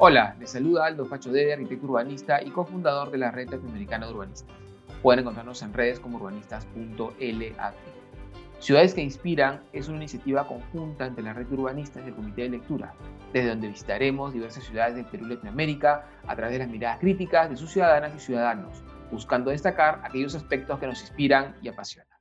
Hola, les saluda Aldo Pacho Dede, arquitecto urbanista y cofundador de la Red Latinoamericana de Urbanistas. Pueden encontrarnos en redes como urbanistas.lat. Ciudades que Inspiran es una iniciativa conjunta entre la Red de Urbanistas y el Comité de Lectura, desde donde visitaremos diversas ciudades del Perú y Latinoamérica a través de las miradas críticas de sus ciudadanas y ciudadanos, buscando destacar aquellos aspectos que nos inspiran y apasionan.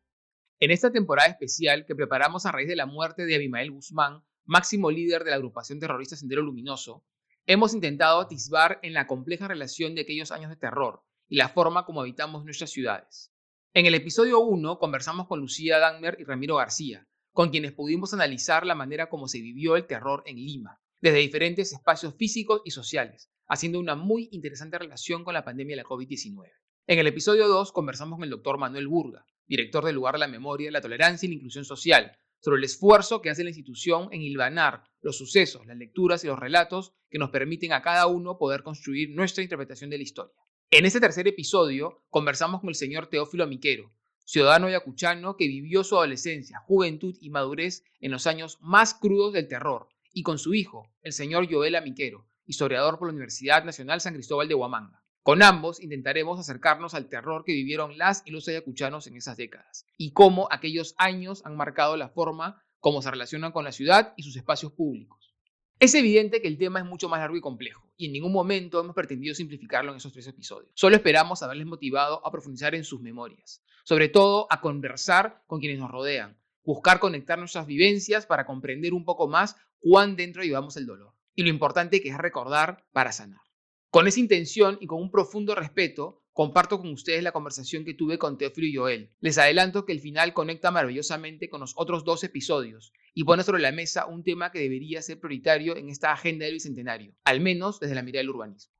En esta temporada especial que preparamos a raíz de la muerte de Abimael Guzmán, máximo líder de la agrupación terrorista Sendero Luminoso, Hemos intentado atisbar en la compleja relación de aquellos años de terror y la forma como habitamos nuestras ciudades. En el episodio 1 conversamos con Lucía Dagmer y Ramiro García, con quienes pudimos analizar la manera como se vivió el terror en Lima, desde diferentes espacios físicos y sociales, haciendo una muy interesante relación con la pandemia de la COVID-19. En el episodio 2 conversamos con el doctor Manuel Burga, director del lugar de la memoria, la tolerancia y la inclusión social, sobre el esfuerzo que hace la institución en hilvanar los sucesos, las lecturas y los relatos que nos permiten a cada uno poder construir nuestra interpretación de la historia. En este tercer episodio conversamos con el señor Teófilo Miquero, ciudadano ayacuchano que vivió su adolescencia, juventud y madurez en los años más crudos del terror, y con su hijo, el señor Joel Miquero, historiador por la Universidad Nacional San Cristóbal de Huamanga. Con ambos intentaremos acercarnos al terror que vivieron las y los ayacuchanos en esas décadas y cómo aquellos años han marcado la forma como se relacionan con la ciudad y sus espacios públicos. Es evidente que el tema es mucho más largo y complejo, y en ningún momento hemos pretendido simplificarlo en esos tres episodios. Solo esperamos haberles motivado a profundizar en sus memorias, sobre todo a conversar con quienes nos rodean, buscar conectar nuestras vivencias para comprender un poco más cuán dentro llevamos el dolor, y lo importante que es recordar para sanar. Con esa intención y con un profundo respeto, comparto con ustedes la conversación que tuve con Teófilo y Joel. Les adelanto que el final conecta maravillosamente con los otros dos episodios y pone sobre la mesa un tema que debería ser prioritario en esta agenda del bicentenario, al menos desde la mirada del urbanismo.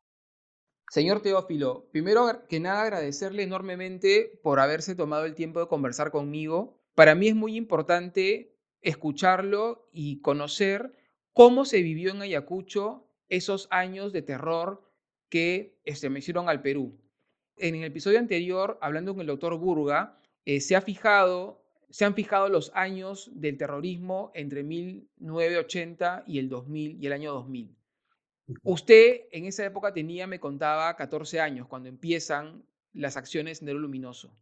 Señor Teófilo, primero que nada agradecerle enormemente por haberse tomado el tiempo de conversar conmigo. Para mí es muy importante escucharlo y conocer cómo se vivió en Ayacucho esos años de terror que este, me hicieron al Perú. En el episodio anterior, hablando con el doctor Burga, eh, se, ha fijado, se han fijado los años del terrorismo entre 1980 y el 2000 y el año 2000. Usted en esa época tenía, me contaba, 14 años cuando empiezan las acciones el Luminoso.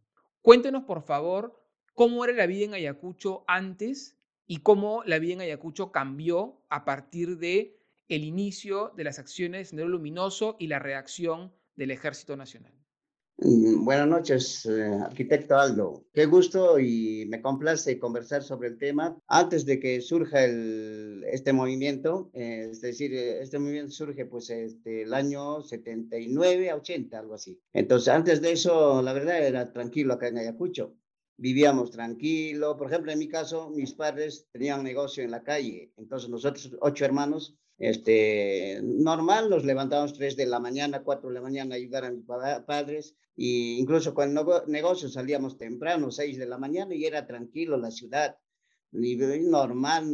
Cuéntenos, por favor, cómo era la vida en Ayacucho antes y cómo la vida en Ayacucho cambió a partir de el inicio de las acciones de Sendero Luminoso y la reacción del Ejército Nacional. Mm, buenas noches, eh, arquitecto Aldo. Qué gusto y me complace conversar sobre el tema. Antes de que surja el, este movimiento, eh, es decir, eh, este movimiento surge pues este, el año 79 a 80, algo así. Entonces, antes de eso, la verdad era tranquilo acá en Ayacucho. Vivíamos tranquilo. Por ejemplo, en mi caso, mis padres tenían negocio en la calle. Entonces, nosotros, ocho hermanos, este, normal, nos levantamos 3 de la mañana, 4 de la mañana a ayudar a mis padres, e incluso con el negocio salíamos temprano, 6 de la mañana, y era tranquilo la ciudad, normal,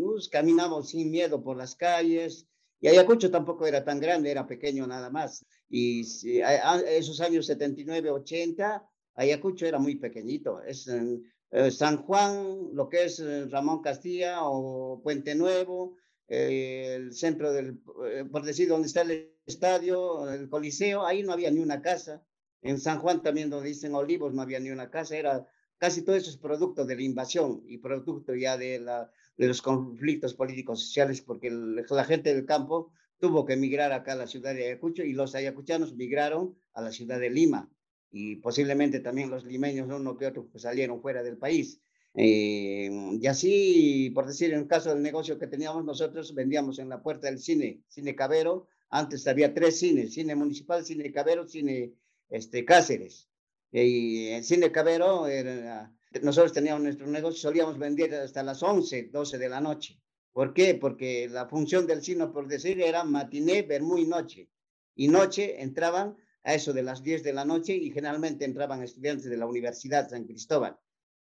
nos caminamos sin miedo por las calles, y Ayacucho tampoco era tan grande, era pequeño nada más. Y esos años 79, 80, Ayacucho era muy pequeñito. Es eh, San Juan, lo que es eh, Ramón Castilla o Puente Nuevo, el centro del, eh, por decir, donde está el estadio, el coliseo, ahí no había ni una casa. En San Juan también, donde dicen Olivos, no había ni una casa. Era casi todo eso es producto de la invasión y producto ya de, la, de los conflictos políticos sociales, porque la gente del campo tuvo que emigrar acá a la ciudad de Ayacucho y los ayacuchanos migraron a la ciudad de Lima. Y posiblemente también los limeños, uno que otro, pues, salieron fuera del país. Eh, y así, por decir, en el caso del negocio que teníamos nosotros, vendíamos en la puerta del cine, Cine Cabero. Antes había tres cines, Cine Municipal, Cine Cabero, Cine este, Cáceres. Y el Cine Cabero, nosotros teníamos nuestro negocio, solíamos vender hasta las 11, 12 de la noche. ¿Por qué? Porque la función del cine, por decir, era matiné, vermú y noche. Y noche entraban a eso de las 10 de la noche y generalmente entraban estudiantes de la Universidad San Cristóbal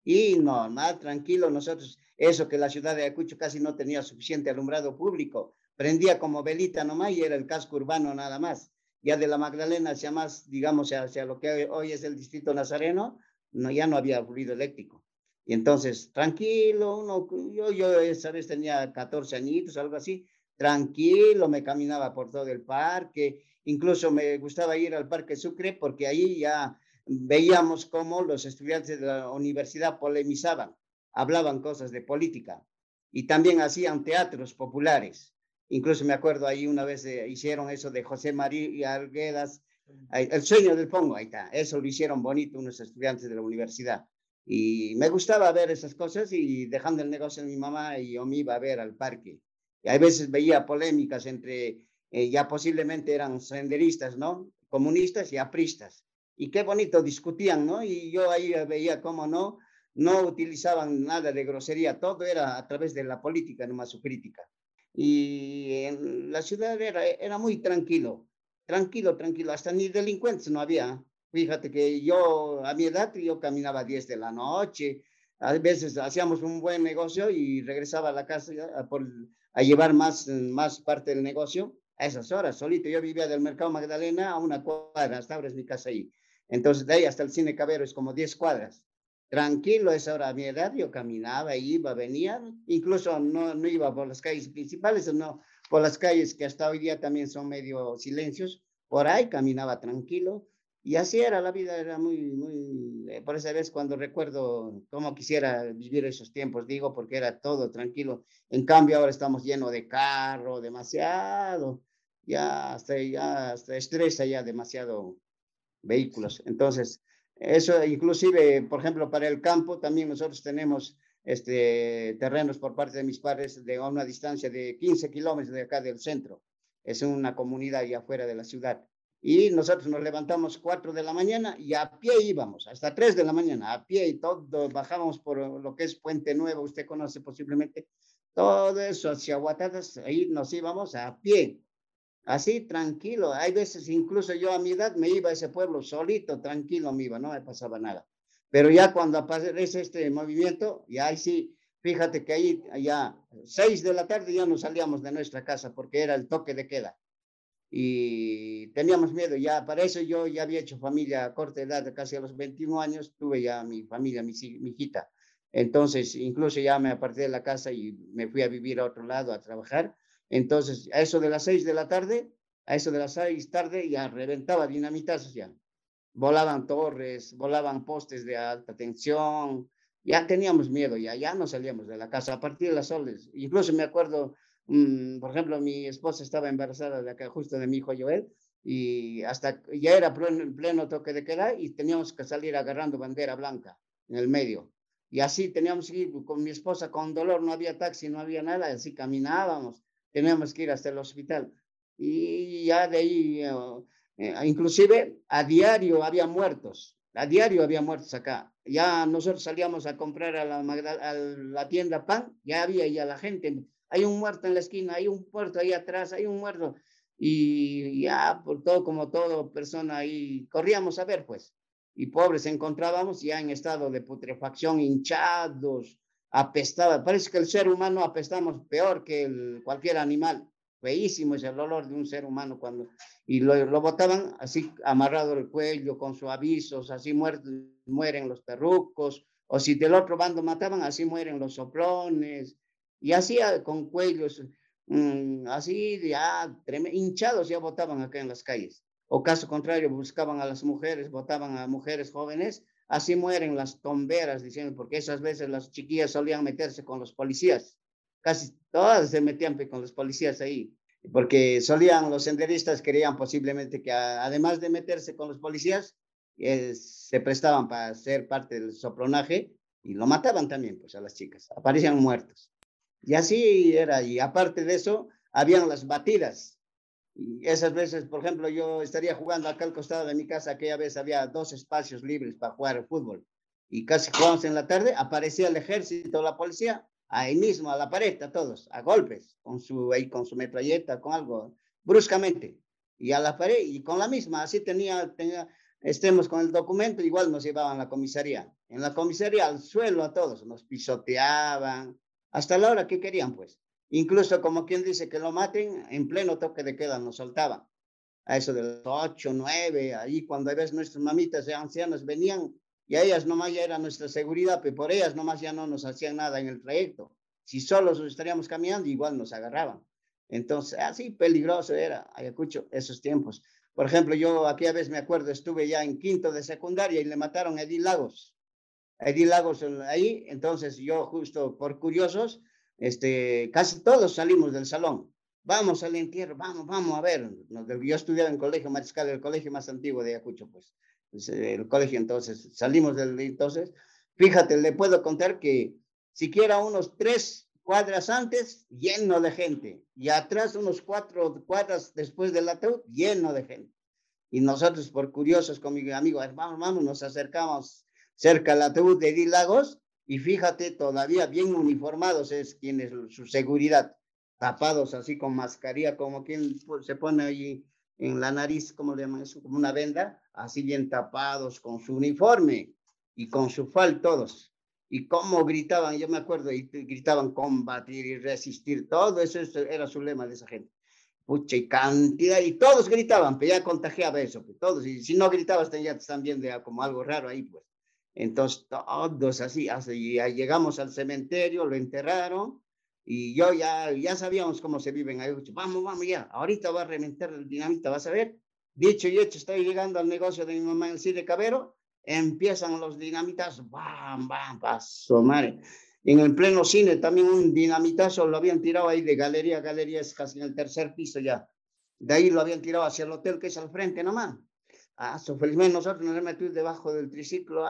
y normal, tranquilo, nosotros, eso que la ciudad de Ayacucho casi no tenía suficiente alumbrado público, prendía como velita nomás y era el casco urbano nada más. Ya de la Magdalena hacia más, digamos, hacia lo que hoy es el distrito nazareno, no, ya no había ruido eléctrico. Y entonces, tranquilo, uno, yo, yo esa vez tenía 14 añitos, algo así, tranquilo, me caminaba por todo el parque, incluso me gustaba ir al Parque Sucre porque ahí ya veíamos cómo los estudiantes de la universidad polemizaban, hablaban cosas de política y también hacían teatros populares. Incluso me acuerdo ahí una vez hicieron eso de José María Arguedas, el sueño del Pongo, ahí está, eso lo hicieron bonito unos estudiantes de la universidad. Y me gustaba ver esas cosas y dejando el negocio de mi mamá y yo me iba a ver al parque. Y a veces veía polémicas entre, eh, ya posiblemente eran senderistas, ¿no? Comunistas y apristas. Y qué bonito discutían, ¿no? Y yo ahí veía cómo no, no utilizaban nada de grosería, todo era a través de la política, nomás su crítica. Y en la ciudad era, era muy tranquilo, tranquilo, tranquilo, hasta ni delincuentes no había. Fíjate que yo, a mi edad, yo caminaba a 10 de la noche, a veces hacíamos un buen negocio y regresaba a la casa a, por, a llevar más, más parte del negocio a esas horas, solito. Yo vivía del Mercado Magdalena a una cuadra, hasta ahora es mi casa ahí. Entonces, de ahí hasta el Cine Cabero es como 10 cuadras. Tranquilo, esa hora a mi edad yo caminaba, iba, venía, incluso no, no iba por las calles principales, no por las calles que hasta hoy día también son medio silencios, por ahí caminaba tranquilo y así era la vida, era muy, muy, eh, por esa vez cuando recuerdo cómo quisiera vivir esos tiempos, digo, porque era todo tranquilo. En cambio, ahora estamos llenos de carro, demasiado, ya hasta, ya hasta estresa ya demasiado vehículos. Entonces, eso inclusive, por ejemplo, para el campo, también nosotros tenemos este, terrenos por parte de mis padres de una distancia de 15 kilómetros de acá del centro. Es una comunidad allá afuera de la ciudad. Y nosotros nos levantamos 4 de la mañana y a pie íbamos, hasta 3 de la mañana, a pie y todo, bajábamos por lo que es Puente Nuevo, usted conoce posiblemente, todo eso hacia Guatadas, ahí nos íbamos a pie, así tranquilo. Hay veces, incluso yo a mi edad me iba a ese pueblo solito, tranquilo me iba, no me pasaba nada. Pero ya cuando aparece este movimiento, ya ahí sí, fíjate que ahí, ya 6 de la tarde ya nos salíamos de nuestra casa porque era el toque de queda y teníamos miedo ya, para eso yo ya había hecho familia a corta edad, casi a los 21 años, tuve ya mi familia, mi, mi hijita. Entonces, incluso ya me aparté de la casa y me fui a vivir a otro lado a trabajar. Entonces, a eso de las 6 de la tarde, a eso de las 6 tarde ya reventaba dinamitazos ya. Volaban torres, volaban postes de alta tensión, ya teníamos miedo, ya, ya no salíamos de la casa a partir de las soles. Incluso me acuerdo Mm, por ejemplo, mi esposa estaba embarazada de acá, justo de mi hijo Joel, y hasta ya era pleno, pleno toque de queda y teníamos que salir agarrando bandera blanca en el medio. Y así teníamos que ir con mi esposa con dolor, no había taxi, no había nada, así caminábamos, teníamos que ir hasta el hospital. Y ya de ahí, eh, inclusive a diario había muertos, a diario había muertos acá. Ya nosotros salíamos a comprar a la, a la tienda pan, ya había ya la gente hay un muerto en la esquina, hay un muerto ahí atrás, hay un muerto. Y ya, por todo, como todo persona ahí, corríamos a ver, pues. Y pobres encontrábamos ya en estado de putrefacción, hinchados, apestaba. Parece que el ser humano apestamos peor que el, cualquier animal. Feísimo es el olor de un ser humano cuando... Y lo, lo botaban así amarrado el cuello, con sus avisos, así mueren los perrucos. O si del otro bando mataban, así mueren los soplones y así con cuellos, mm, así ya hinchados ya votaban acá en las calles. O caso contrario, buscaban a las mujeres, votaban a mujeres jóvenes, así mueren las tomberas, diciendo, porque esas veces las chiquillas solían meterse con los policías, casi todas se metían con los policías ahí, porque solían, los senderistas querían posiblemente que además de meterse con los policías, eh, se prestaban para ser parte del sopronaje y lo mataban también, pues a las chicas, aparecían muertos. Y así era. Y aparte de eso, habían las batidas. Esas veces, por ejemplo, yo estaría jugando acá al costado de mi casa, aquella vez había dos espacios libres para jugar al fútbol. Y casi jugamos en la tarde, aparecía el ejército, la policía, ahí mismo, a la pared, a todos, a golpes, con su, ahí, con su metralleta, con algo, bruscamente. Y a la pared, y con la misma, así tenía, tenía, estemos con el documento, igual nos llevaban a la comisaría. En la comisaría, al suelo a todos, nos pisoteaban, hasta la hora que querían, pues. Incluso como quien dice que lo maten, en pleno toque de queda nos soltaban. A eso de las ocho, nueve, ahí cuando a veces nuestras mamitas y ancianas venían y a ellas nomás ya era nuestra seguridad, pero por ellas nomás ya no nos hacían nada en el trayecto. Si solos estaríamos caminando, igual nos agarraban. Entonces, así peligroso era Ayacucho esos tiempos. Por ejemplo, yo aquella vez me acuerdo, estuve ya en quinto de secundaria y le mataron a Edil Lagos. A Edil Lagos ahí, entonces yo justo por curiosos, este, casi todos salimos del salón. Vamos al entierro, vamos, vamos a ver. Yo estudiaba en el colegio mariscal, el colegio más antiguo de Ayacucho, pues. pues el colegio, entonces, salimos del, entonces, fíjate, le puedo contar que siquiera unos tres cuadras antes, lleno de gente, y atrás unos cuatro cuadras después del ataúd, lleno de gente. Y nosotros, por curiosos con mi amigo, vamos, vamos, nos acercamos cerca al ataúd de Edil Lagos, y fíjate, todavía bien uniformados es quien es su seguridad, tapados así con mascarilla, como quien se pone ahí en la nariz, como le llaman eso, como una venda, así bien tapados con su uniforme y con su fal todos y cómo gritaban, yo me acuerdo, y gritaban combatir y resistir, todo eso era su lema de esa gente. Pucha, y cantidad, y todos gritaban, pero ya contagiaba eso, pues, todos, y si no gritabas ya también de como algo raro ahí, pues. Entonces, todos así, así ya llegamos al cementerio, lo enterraron, y yo ya, ya sabíamos cómo se viven ahí. Vamos, vamos ya, ahorita va a reventar el dinamita, vas a ver. Dicho y hecho, estoy llegando al negocio de mi mamá en el Cine Cabero, empiezan los dinamitas, bam, bam, paso, madre. En el pleno cine también un dinamitazo lo habían tirado ahí de galería a galería, es casi en el tercer piso ya. De ahí lo habían tirado hacia el hotel que es al frente nomás. Ah, so, felizmente nosotros nos metimos debajo del triciclo.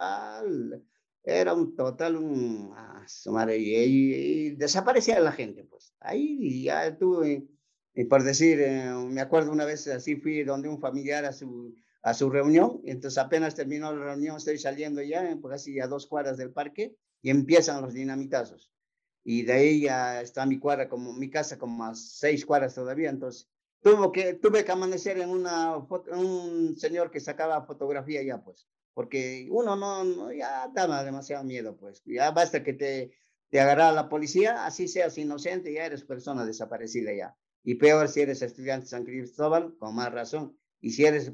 era un total, un, ah, madre, y, desaparecía la gente, pues. Ahí ya tuve, y por decir, eh, me acuerdo una vez así fui donde un familiar a su a su reunión. Entonces apenas terminó la reunión, estoy saliendo ya, pues así a dos cuadras del parque, y empiezan los dinamitazos. Y de ahí ya está mi cuadra, como mi casa, como a seis cuadras todavía. Entonces tuvo que, tuve que amanecer en una un señor que sacaba fotografía ya, pues, porque uno no, ya daba demasiado miedo, pues. Ya basta que te, te agarra la policía, así seas inocente, ya eres persona desaparecida ya. Y peor si eres estudiante de San Cristóbal, con más razón y si eres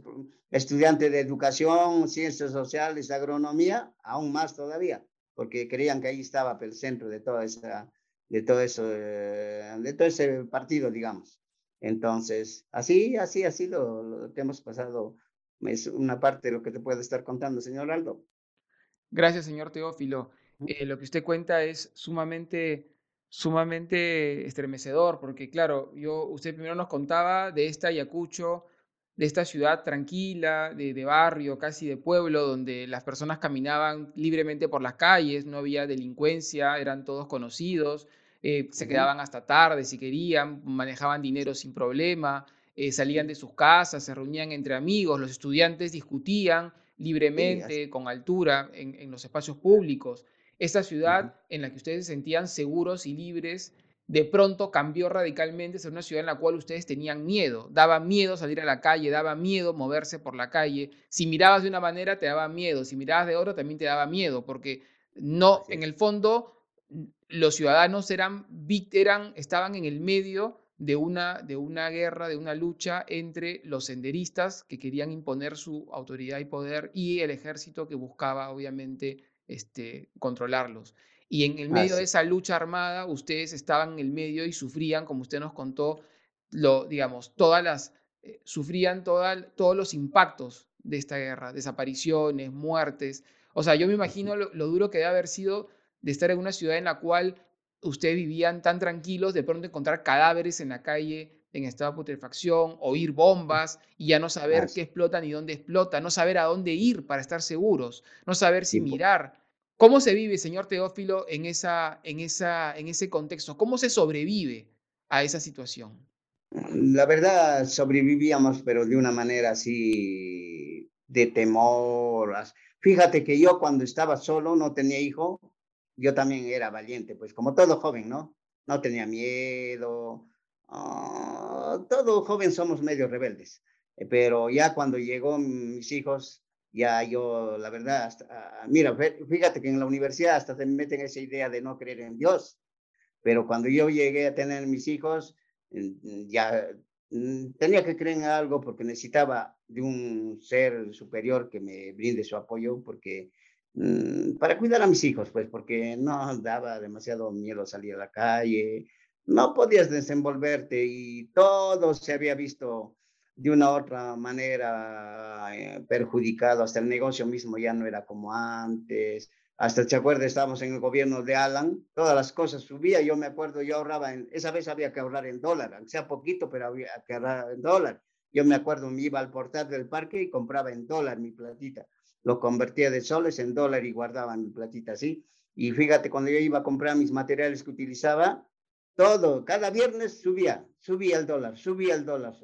estudiante de educación, ciencias sociales, agronomía, aún más todavía, porque creían que ahí estaba el centro de toda esa, de todo eso, eh, de todo ese partido, digamos. Entonces, así, así, así lo, lo que hemos pasado es una parte de lo que te puedo estar contando, señor Aldo. Gracias, señor Teófilo. Eh, lo que usted cuenta es sumamente, sumamente estremecedor, porque claro, yo, usted primero nos contaba de esta Ayacucho, de esta ciudad tranquila, de, barrio, casi de pueblo, donde las personas caminaban libremente por las calles, no había delincuencia, eran todos conocidos, eh, se quedaban hasta tarde si querían, manejaban dinero sin problema, eh, salían de sus casas, se reunían entre amigos, los estudiantes discutían libremente, con altura, en, los espacios públicos. Esta ciudad en la que ustedes se sentían seguros y libres de pronto cambió radicalmente ser una ciudad en la cual ustedes tenían miedo. Daba miedo salir a la calle, daba miedo moverse por la calle. Si mirabas de una manera, te daba miedo. Si mirabas de otra, también te daba miedo, porque no, en el fondo, los ciudadanos eran, eran, estaban en el medio de una, de una guerra, de una lucha entre los senderistas que querían imponer su autoridad y poder y el ejército que buscaba, obviamente, este, controlarlos. Y en el medio de esa lucha armada, ustedes estaban en el medio y sufrían, como usted nos contó, lo, digamos, todas las, eh, sufrían todos los impactos de esta guerra, desapariciones, muertes. O sea, yo me imagino lo, duro que debe haber sido de estar en una ciudad en la cual ustedes vivían tan tranquilos, de pronto encontrar cadáveres en la calle en estado de putrefacción, oír bombas y ya no saber qué explota ni dónde explota, no saber a dónde ir para estar seguros, no saber si mirar, ¿Cómo se vive, señor Teófilo, en, esa, en, esa, en ese contexto? ¿Cómo se sobrevive a esa situación? La verdad, sobrevivíamos, pero de una manera así de temor. Fíjate que yo cuando estaba solo, no tenía hijo, yo también era valiente, pues como todo joven, ¿no? No tenía miedo. Ah, todo joven somos medio rebeldes. Eh, pero ya cuando llegó mis hijos, ya yo, la verdad, ah, mira, fíjate que en la universidad hasta te meten esa idea de no creer en Dios, pero cuando yo llegué a tener mis hijos, mm, ya mm, tenía que creer en algo porque necesitaba de un ser superior que me brinde su apoyo, porque para cuidar a mis hijos, pues, porque no daba demasiado miedo salir a la calle, no podías desenvolverte y todo se había visto de una u otra manera eh, perjudicado, hasta el negocio mismo ya no era como antes, hasta, ¿te acuerdas? Estábamos en el gobierno de Alan, todas las cosas subían, yo me acuerdo, yo ahorraba, en, esa vez había que ahorrar en dólar, aunque sea poquito, pero había que ahorrar en dólar. Yo me acuerdo, me iba al portal del parque y compraba en dólar mi platita, lo convertía de soles en dólar y guardaba mi platita así. Y fíjate, cuando yo iba a comprar mis materiales que utilizaba, todo, cada viernes subía, subía el dólar, subía el dólar.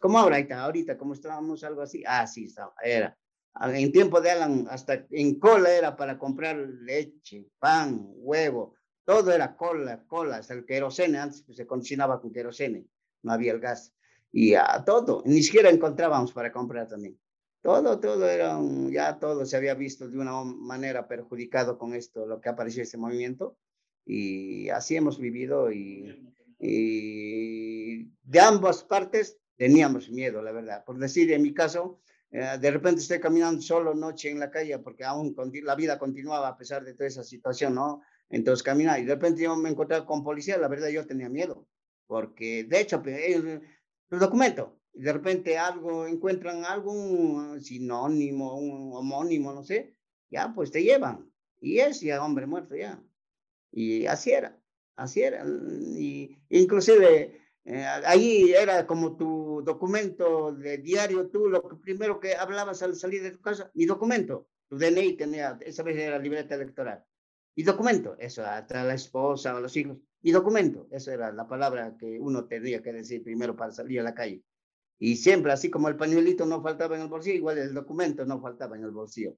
Como ahorita, ahorita, como estábamos algo así, así estaba, era. En tiempo de Alan, hasta en cola era para comprar leche, pan, huevo, todo era cola, cola, hasta el querosene, antes pues, se cocinaba con querosene, no había el gas. Y a todo, ni siquiera encontrábamos para comprar también. Todo, todo era, ya todo se había visto de una manera perjudicado con esto, lo que apareció este movimiento. Y así hemos vivido y, de ambas partes teníamos miedo, la verdad. Por decir, en mi caso, eh, de repente estoy caminando solo noche en la calle porque aún la vida continuaba a pesar de toda esa situación, ¿no? Entonces caminaba y de repente yo me encontré con policía, la verdad yo tenía miedo, porque de hecho, documentos, y de repente algo, encuentran algún sinónimo, un homónimo, no sé, ya pues te llevan. Y es ya hombre muerto ya. Y así era, así era. Y inclusive eh, ahí era como tu documento de diario, tú lo que primero que hablabas al salir de tu casa, mi documento, tu DNI tenía, esa vez era libreta electoral. Y documento, eso, hasta la esposa o los hijos. Y documento, eso era la palabra que uno tenía que decir primero para salir a la calle. Y siempre, así como el pañuelito no faltaba en el bolsillo, igual el documento no faltaba en el bolsillo.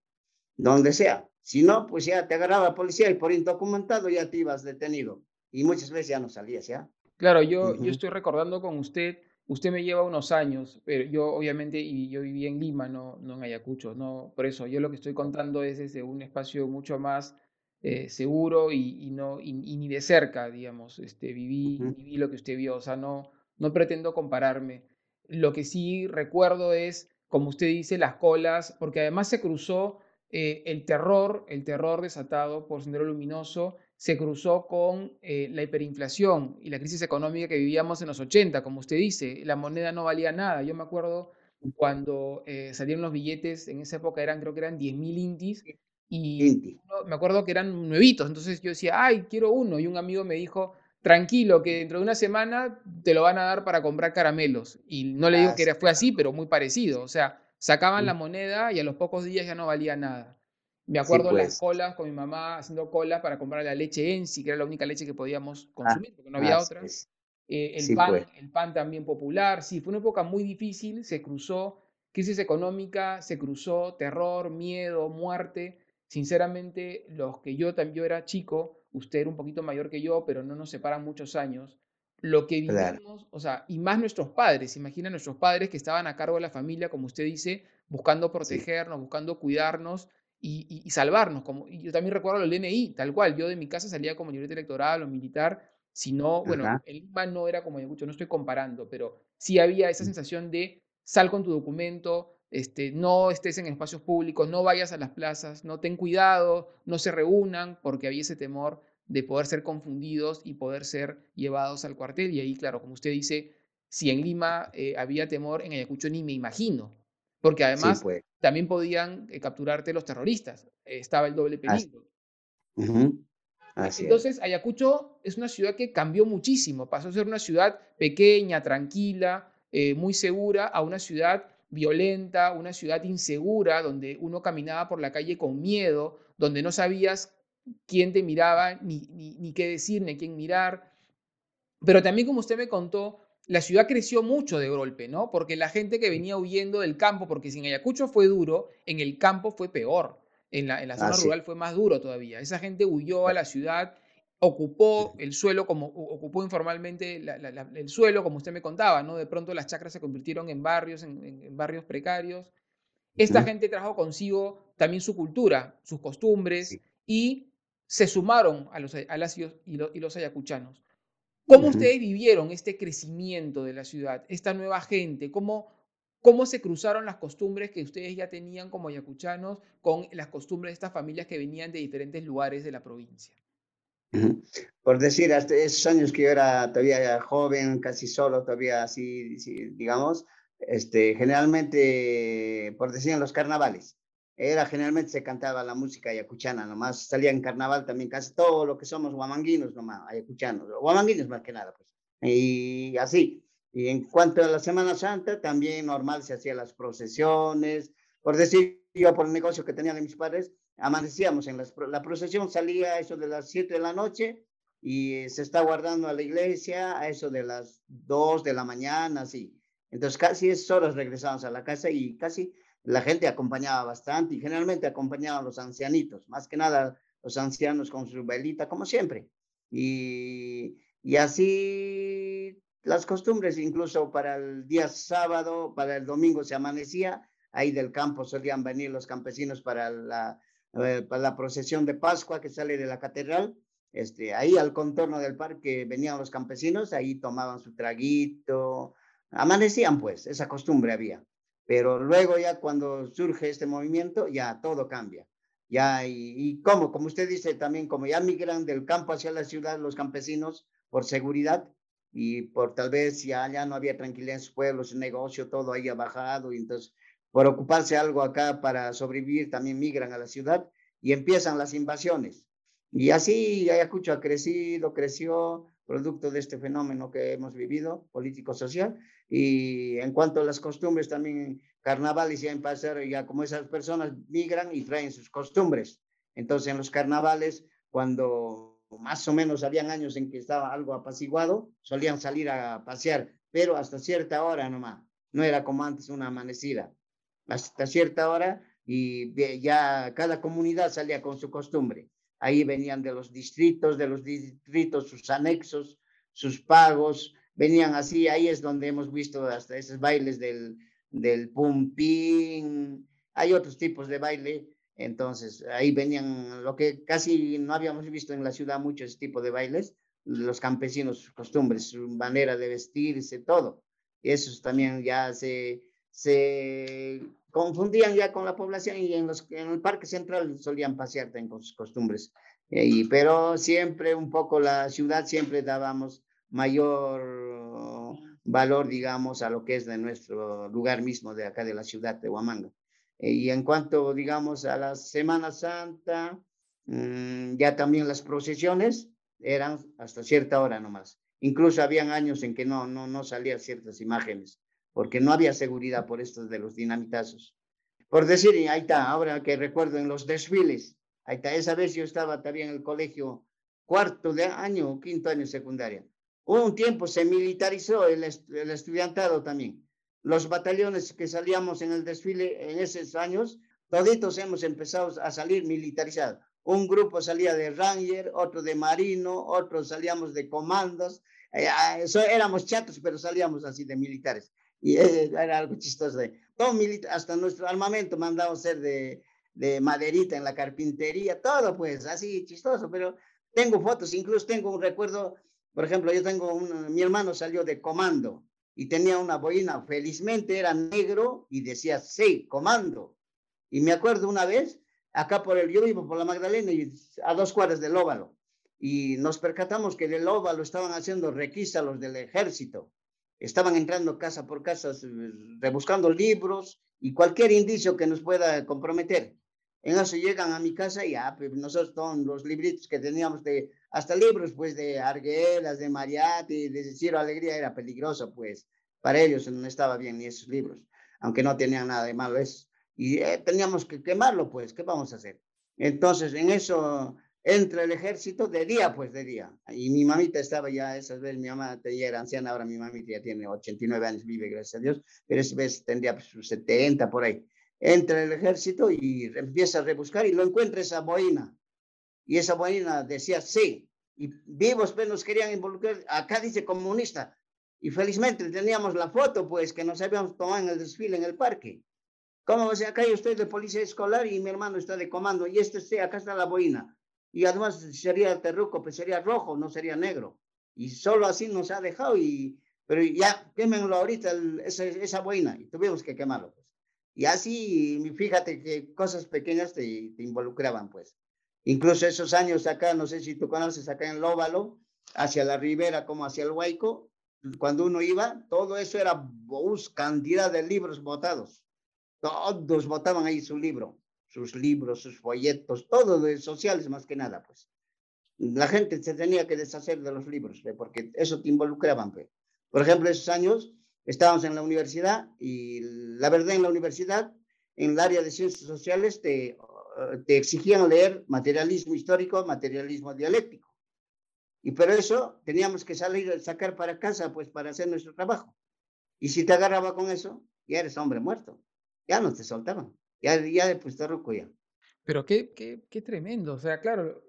Donde sea. Si no, pues ya te agarraba la policía y por indocumentado ya te ibas detenido. Y muchas veces ya no salías, ¿ya? Claro, yo, yo estoy recordando con usted, usted me lleva unos años, pero yo obviamente, y yo viví en Lima, no, no en Ayacucho, no, por eso yo lo que estoy contando es desde un espacio mucho más eh, seguro y, no, y, ni de cerca, digamos, este, viví, viví lo que usted vio, o sea, no, no pretendo compararme. Lo que sí recuerdo es, como usted dice, las colas, porque además se cruzó eh, el terror, el terror desatado por Sendero Luminoso, se cruzó con eh, la hiperinflación y la crisis económica que vivíamos en los 80, como usted dice, la moneda no valía nada. Yo me acuerdo cuando eh, salieron los billetes, en esa época eran, creo que eran 10 mil intis, y me acuerdo que eran nuevitos, entonces yo decía, ay, quiero uno, y un amigo me dijo, tranquilo, que dentro de una semana te lo van a dar para comprar caramelos. Y no le digo que era, fue así, pero muy parecido, o sea, sacaban la moneda y a los pocos días ya no valía nada. Me acuerdo las pues. colas con mi mamá haciendo colas para comprar la leche Ensi, que era la única leche que podíamos ah, consumir, porque no había otra. Eh, el, pan, pues. el pan también popular. Sí, fue una época muy difícil, se cruzó crisis económica, se cruzó terror, miedo, muerte. Sinceramente, los que yo también yo era chico, usted era un poquito mayor que yo, pero no nos separan muchos años. Lo que vivimos, o sea, y más nuestros padres, imagina nuestros padres que estaban a cargo de la familia, como usted dice, buscando protegernos, buscando cuidarnos y, salvarnos. Como, y yo también recuerdo el DNI, tal cual. Yo de mi casa salía como libreta electoral o militar, si no, bueno, el Lima no era como Ayacucho, no estoy comparando, pero sí había esa mm. sensación de sal con tu documento, este, no estés en espacios públicos, no vayas a las plazas, no ten cuidado, no se reúnan, porque había ese temor de poder ser confundidos y poder ser llevados al cuartel. Y ahí, claro, como usted dice, si en Lima eh, había temor, en Ayacucho ni me imagino, porque además pues también podían eh, capturarte los terroristas. estaba el doble peligro. Entonces, Ayacucho es una ciudad que cambió muchísimo. Pasó a ser una ciudad pequeña, tranquila, eh, muy segura, a una ciudad violenta, una ciudad insegura, donde uno caminaba por la calle con miedo, donde no sabías quién te miraba, ni, ni, ni qué decir, ni quién mirar. Pero también, como usted me contó, la ciudad creció mucho de golpe, ¿no? Porque la gente que venía huyendo del campo, porque si en Ayacucho fue duro, en el campo fue peor. En la, en la zona rural fue más duro todavía. Esa gente huyó a la ciudad, ocupó el suelo, como ocupó informalmente el suelo, como usted me contaba, ¿no? De pronto las chacras se convirtieron en barrios, en, barrios precarios. Esta gente trajo consigo también su cultura, sus costumbres y se sumaron a los, a las, y los ayacuchanos. ¿Cómo ustedes vivieron este crecimiento de la ciudad, esta nueva gente? ¿Cómo, ¿Cómo se cruzaron las costumbres que ustedes ya tenían como ayacuchanos con las costumbres de estas familias que venían de diferentes lugares de la provincia? Por decir, hasta esos años que yo era todavía joven, casi solo, todavía así, digamos, este, generalmente, por decir, en los carnavales, era generalmente se cantaba la música ayacuchana, nomás salía en carnaval también casi todo lo que somos guamanguinos nomás, ayacuchanos, guamanguinos más que nada, pues. Y así. Y en cuanto a la Semana Santa, también normal se hacían las procesiones. Por decir, yo por el negocio que tenía de mis padres, amanecíamos en la procesión, salía a eso de las 7 de la noche y se está guardando a la iglesia a eso de las 2 de la mañana, así. Entonces casi es horas regresamos a la casa y casi la gente acompañaba bastante y generalmente acompañaban los ancianitos, más que nada los ancianos con su velita, como siempre. Y, y así las costumbres, incluso para el día sábado, para el domingo se amanecía, ahí del campo solían venir los campesinos para la, eh, la procesión de Pascua que sale de la catedral. Este, ahí al contorno del parque venían los campesinos, ahí tomaban su traguito, amanecían pues, esa costumbre había. Pero luego ya cuando surge este movimiento, ya todo cambia. Ya, y, y como, como usted dice también, como ya migran del campo hacia la ciudad los campesinos por seguridad y por tal vez ya, ya no había tranquilidad en su pueblo, su negocio, todo ahí ha bajado y entonces por ocuparse algo acá para sobrevivir también migran a la ciudad y empiezan las invasiones. Y así Ayacucho ha crecido, creció, producto de este fenómeno que hemos vivido, político-social, y en cuanto a las costumbres, también carnavales ya en pasar, ya como esas personas migran y traen sus costumbres. Entonces, en los carnavales, cuando más o menos habían años en que estaba algo apaciguado, solían salir a pasear, pero hasta cierta hora nomás. No era como antes una amanecida. Hasta cierta hora y ya cada comunidad salía con su costumbre. Ahí venían de los distritos, de los distritos sus anexos, sus pagos, venían así, ahí es donde hemos visto hasta esos bailes del, del pumpín, hay otros tipos de baile, entonces ahí venían lo que casi no habíamos visto en la ciudad mucho ese tipo de bailes, los campesinos, sus costumbres, su manera de vestirse, todo. Esos también ya se, se confundían ya con la población y en, los, en el parque central solían pasear con sus costumbres. Y, pero siempre un poco la ciudad, siempre dábamos mayor valor, digamos, a lo que es de nuestro lugar mismo de acá de la ciudad de Huamanga. Y en cuanto, digamos, a la Semana Santa, mm, ya también las procesiones eran hasta cierta hora nomás. Incluso habían años en que no, no, no salían ciertas imágenes, porque no había seguridad por estos de los dinamitazos. Por decir, ahí está, ahora que recuerdo en los desfiles, ahí está, esa vez yo estaba también en el colegio cuarto de año o quinto año secundaria. Hubo un tiempo se militarizó el, el estudiantado también. Los batallones que salíamos en el desfile en esos años, toditos hemos empezado a salir militarizados. Un grupo salía de Ranger, otro de Marino, otros salíamos de comandos. Eh, ah, eso, éramos chatos, pero salíamos así de militares. Y eh, era algo chistoso. Todo hasta nuestro armamento mandamos ser de, de maderita en la carpintería, todo pues así chistoso, pero tengo fotos, incluso tengo un recuerdo por ejemplo, yo tengo un, mi hermano salió de comando y tenía una boina, felizmente era negro y decía, sí, comando. Y me acuerdo una vez, acá por el, yo vivo por la Magdalena y a dos cuadras del óvalo, y nos percatamos que del óvalo estaban haciendo requisa los del ejército. Estaban entrando casa por casa, rebuscando libros y cualquier indicio que nos pueda comprometer. En eso llegan a mi casa y ya, pues nosotros todos los libritos que teníamos de hasta libros pues de Arguelas, de Mariatti, de Ciro Alegría era peligroso pues, para ellos no estaba bien ni esos libros, aunque no tenían nada de malo eso. Y eh, teníamos que quemarlo pues, ¿qué vamos a hacer? Entonces en eso entra el ejército de día pues de día. Y mi mamita estaba ya, esas veces mi mamá ya era anciana, ahora mi mamita ya tiene 89 años, vive gracias a Dios, pero esa vez tendría pues, 70 por ahí. Entra el ejército y empieza a rebuscar y lo encuentra esa boina y esa boina decía sí, y vivos pues nos querían involucrar, acá dice comunista, y felizmente teníamos la foto pues que nos habíamos tomado en el desfile en el parque. ¿Cómo se acá hay usted de policía escolar y mi hermano está de comando y este sí, acá está la boina? Y además sería terruco, pues sería rojo, no sería negro. Y solo así nos ha dejado y, pero ya quémenlo ahorita esa, esa boina y tuvimos que quemarlo pues. Y así, fíjate que cosas pequeñas te, te involucraban pues. Incluso esos años acá, no sé si tú conoces acá en Lóbalo, hacia la ribera como hacia el Huayco, cuando uno iba, todo eso era bus, cantidad de libros botados. Todos botaban ahí su libro, sus libros, sus folletos, todo de sociales más que nada, pues. La gente se tenía que deshacer de los libros, porque eso te involucraban. Pues. Por ejemplo, esos años estábamos en la universidad y la verdad en la universidad, en el área de ciencias sociales, te te exigían leer materialismo histórico, materialismo dialéctico. Y por eso teníamos que salir, sacar para casa, pues para hacer nuestro trabajo. Y si te agarraba con eso, ya eres hombre muerto. Ya no te soltaban. Ya, ya roco ya. Pero qué, qué, qué tremendo. O sea, claro,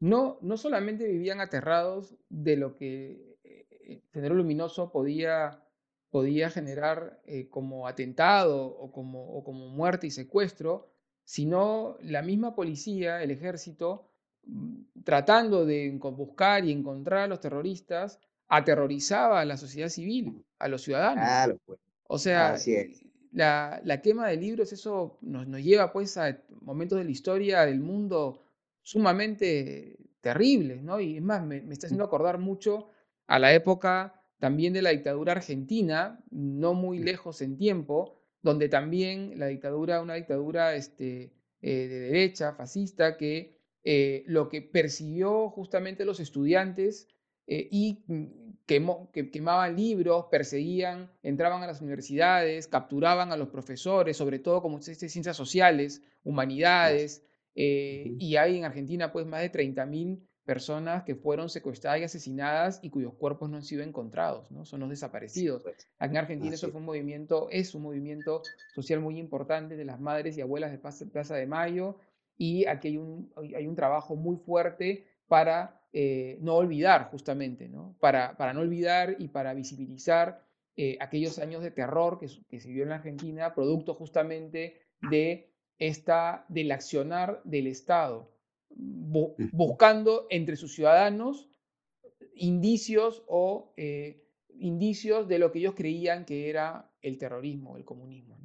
no, no solamente vivían aterrados de lo que eh, Sendero Luminoso podía, podía generar eh, como atentado o como, o como muerte y secuestro, sino la misma policía, el ejército, mm, tratando de buscar y encontrar a los terroristas, aterrorizaba a la sociedad civil, a los ciudadanos. Pues. O sea, la, la, quema de libros, eso nos, nos, lleva pues a momentos de la historia del mundo sumamente terribles, ¿no? Y es más, me, me está haciendo acordar mucho a la época también de la dictadura argentina, no muy lejos en tiempo, donde también la dictadura, una dictadura este, eh, de derecha, fascista, que eh, lo que persiguió justamente los estudiantes eh, y mm, quemó, que quemaban libros, perseguían, entraban a las universidades, capturaban a los profesores, sobre todo como dice, ciencias sociales, humanidades, y hay en Argentina pues más de 30.000 personas que fueron secuestradas y asesinadas y cuyos cuerpos no han sido encontrados, ¿no? Son los desaparecidos. Aquí en Argentina eso fue un movimiento, es un movimiento social muy importante de las madres y abuelas de Plaza de Mayo y aquí hay un, hay un trabajo muy fuerte para eh, no olvidar justamente, ¿no? Para, para no olvidar y para visibilizar eh, aquellos años de terror que, que se vio en la Argentina, producto justamente de esta, del accionar del Estado buscando entre sus ciudadanos indicios o eh, indicios de lo que ellos creían que era el terrorismo, el comunismo.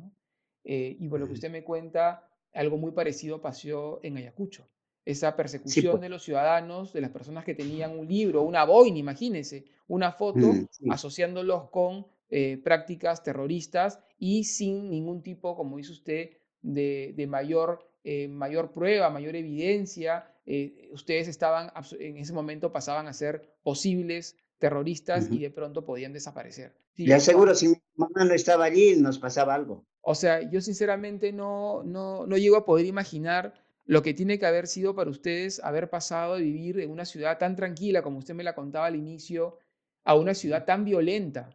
Eh, y por lo que usted me cuenta, algo muy parecido pasó en Ayacucho. Esa persecución pues. de los ciudadanos, de las personas que tenían un libro, una boina, imagínense, una foto, mm, asociándolos con eh, prácticas terroristas y sin ningún tipo, como dice usted, de, de mayor eh, mayor prueba, mayor evidencia. Eh, ustedes estaban, en ese momento pasaban a ser posibles terroristas y de pronto podían desaparecer. Sí, Le aseguro, si mi mamá no estaba allí, nos pasaba algo. O sea, yo sinceramente no, no, no llego a poder imaginar lo que tiene que haber sido para ustedes haber pasado de vivir en una ciudad tan tranquila, como usted me la contaba al inicio, a una ciudad tan violenta,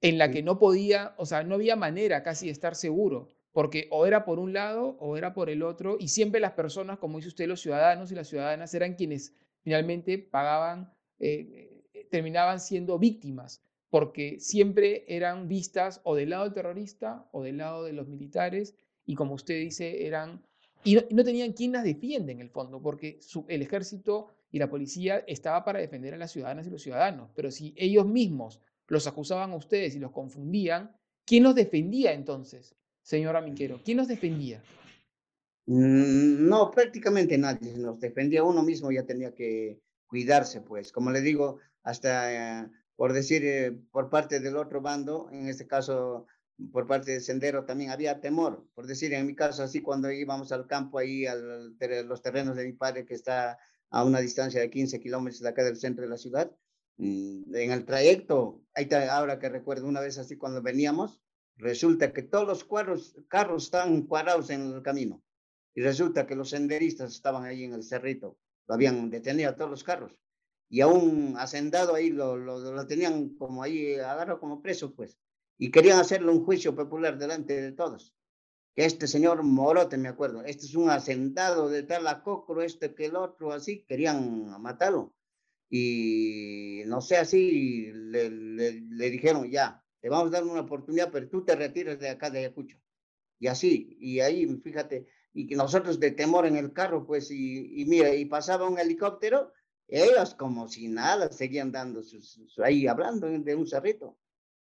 en la que no podía, o sea, no había manera casi de estar seguro porque o era por un lado o era por el otro, y siempre las personas, como dice usted, los ciudadanos y las ciudadanas eran quienes finalmente pagaban, eh, eh, terminaban siendo víctimas, porque siempre eran vistas o del lado del terrorista o del lado de los militares, y como usted dice, eran... Y no, tenían quien las defiende en el fondo, porque el ejército y la policía estaba para defender a las ciudadanas y los ciudadanos, pero si ellos mismos los acusaban a ustedes y los confundían, ¿quién los defendía entonces? señora Miquero? ¿Quién nos defendía? Mm, no, prácticamente nadie nos defendía. Uno mismo ya tenía que cuidarse, pues. Como le digo, hasta eh, por decir, eh, por parte del otro bando, en este caso, por parte de Sendero, también había temor. Por decir, en mi caso, así cuando íbamos al campo, ahí a los terrenos de mi padre, que está a una distancia de 15 kilómetros de acá del centro de la ciudad, mm, en el trayecto, ahora que recuerdo una vez así cuando veníamos, Resulta que todos los carros, carros estaban cuadrados en el camino. Y resulta que los senderistas estaban ahí en el cerrito. Lo habían detenido a todos los carros. Y a un hacendado ahí lo, lo, tenían como ahí agarrado como preso, pues. Y querían hacerle un juicio popular delante de todos. Que este señor Morote, me acuerdo, este es un hacendado de tal acocro, este que el otro, así, querían matarlo. Y no sé, así le, le dijeron, ya, te vamos a dar una oportunidad, pero tú te retiras de acá de Ayacucho. Y así, y ahí, fíjate, y que nosotros de temor en el carro, pues, y, y mira, y pasaba un helicóptero, ellos como si nada seguían dando, sus, ahí hablando de un cerrito.